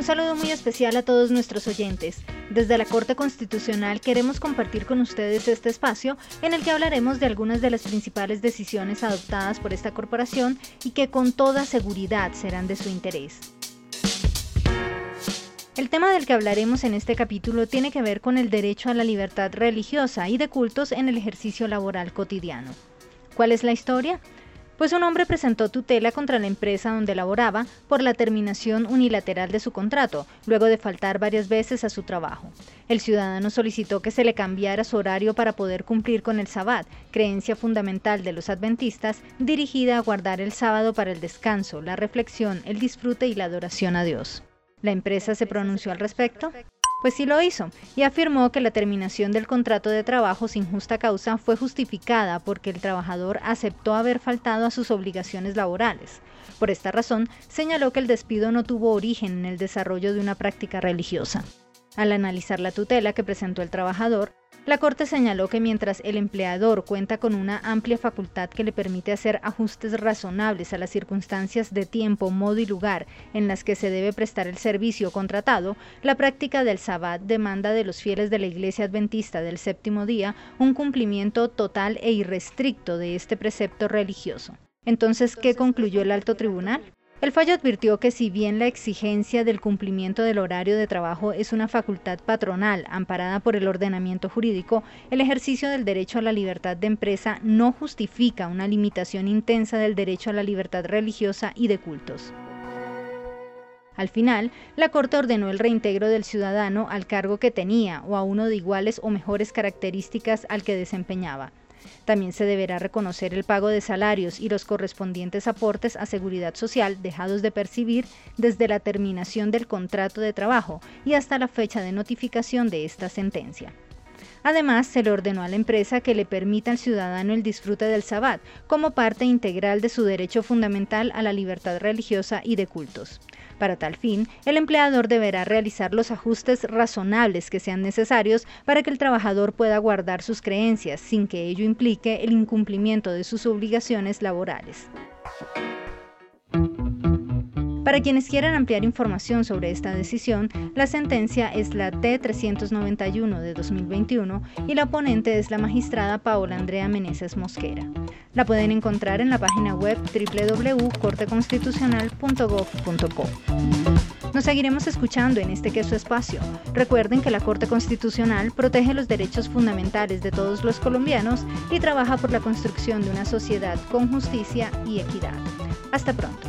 Un saludo muy especial a todos nuestros oyentes. Desde la Corte Constitucional queremos compartir con ustedes este espacio en el que hablaremos de algunas de las principales decisiones adoptadas por esta corporación y que con toda seguridad serán de su interés. El tema del que hablaremos en este capítulo tiene que ver con el derecho a la libertad religiosa y de cultos en el ejercicio laboral cotidiano. ¿Cuál es la historia? Pues un hombre presentó tutela contra la empresa donde laboraba por la terminación unilateral de su contrato, luego de faltar varias veces a su trabajo. El ciudadano solicitó que se le cambiara su horario para poder cumplir con el sabbat, creencia fundamental de los adventistas, dirigida a guardar el sábado para el descanso, la reflexión, el disfrute y la adoración a Dios. ¿La empresa se pronunció al respecto? Pues sí lo hizo, y afirmó que la terminación del contrato de trabajo sin justa causa fue justificada porque el trabajador aceptó haber faltado a sus obligaciones laborales. Por esta razón, señaló que el despido no tuvo origen en el desarrollo de una práctica religiosa. Al analizar la tutela que presentó el trabajador, la Corte señaló que mientras el empleador cuenta con una amplia facultad que le permite hacer ajustes razonables a las circunstancias de tiempo, modo y lugar en las que se debe prestar el servicio contratado, la práctica del sabbat demanda de los fieles de la Iglesia Adventista del séptimo día un cumplimiento total e irrestricto de este precepto religioso. Entonces, ¿qué concluyó el alto tribunal? El fallo advirtió que si bien la exigencia del cumplimiento del horario de trabajo es una facultad patronal amparada por el ordenamiento jurídico, el ejercicio del derecho a la libertad de empresa no justifica una limitación intensa del derecho a la libertad religiosa y de cultos. Al final, la Corte ordenó el reintegro del ciudadano al cargo que tenía o a uno de iguales o mejores características al que desempeñaba. También se deberá reconocer el pago de salarios y los correspondientes aportes a seguridad social dejados de percibir desde la terminación del contrato de trabajo y hasta la fecha de notificación de esta sentencia. Además, se le ordenó a la empresa que le permita al ciudadano el disfrute del sabbat como parte integral de su derecho fundamental a la libertad religiosa y de cultos. Para tal fin, el empleador deberá realizar los ajustes razonables que sean necesarios para que el trabajador pueda guardar sus creencias sin que ello implique el incumplimiento de sus obligaciones laborales. Para quienes quieran ampliar información sobre esta decisión, la sentencia es la T-391 de 2021 y la ponente es la magistrada Paola Andrea Meneses Mosquera. La pueden encontrar en la página web www.corteconstitucional.gov.co. Nos seguiremos escuchando en este queso espacio. Recuerden que la Corte Constitucional protege los derechos fundamentales de todos los colombianos y trabaja por la construcción de una sociedad con justicia y equidad. Hasta pronto.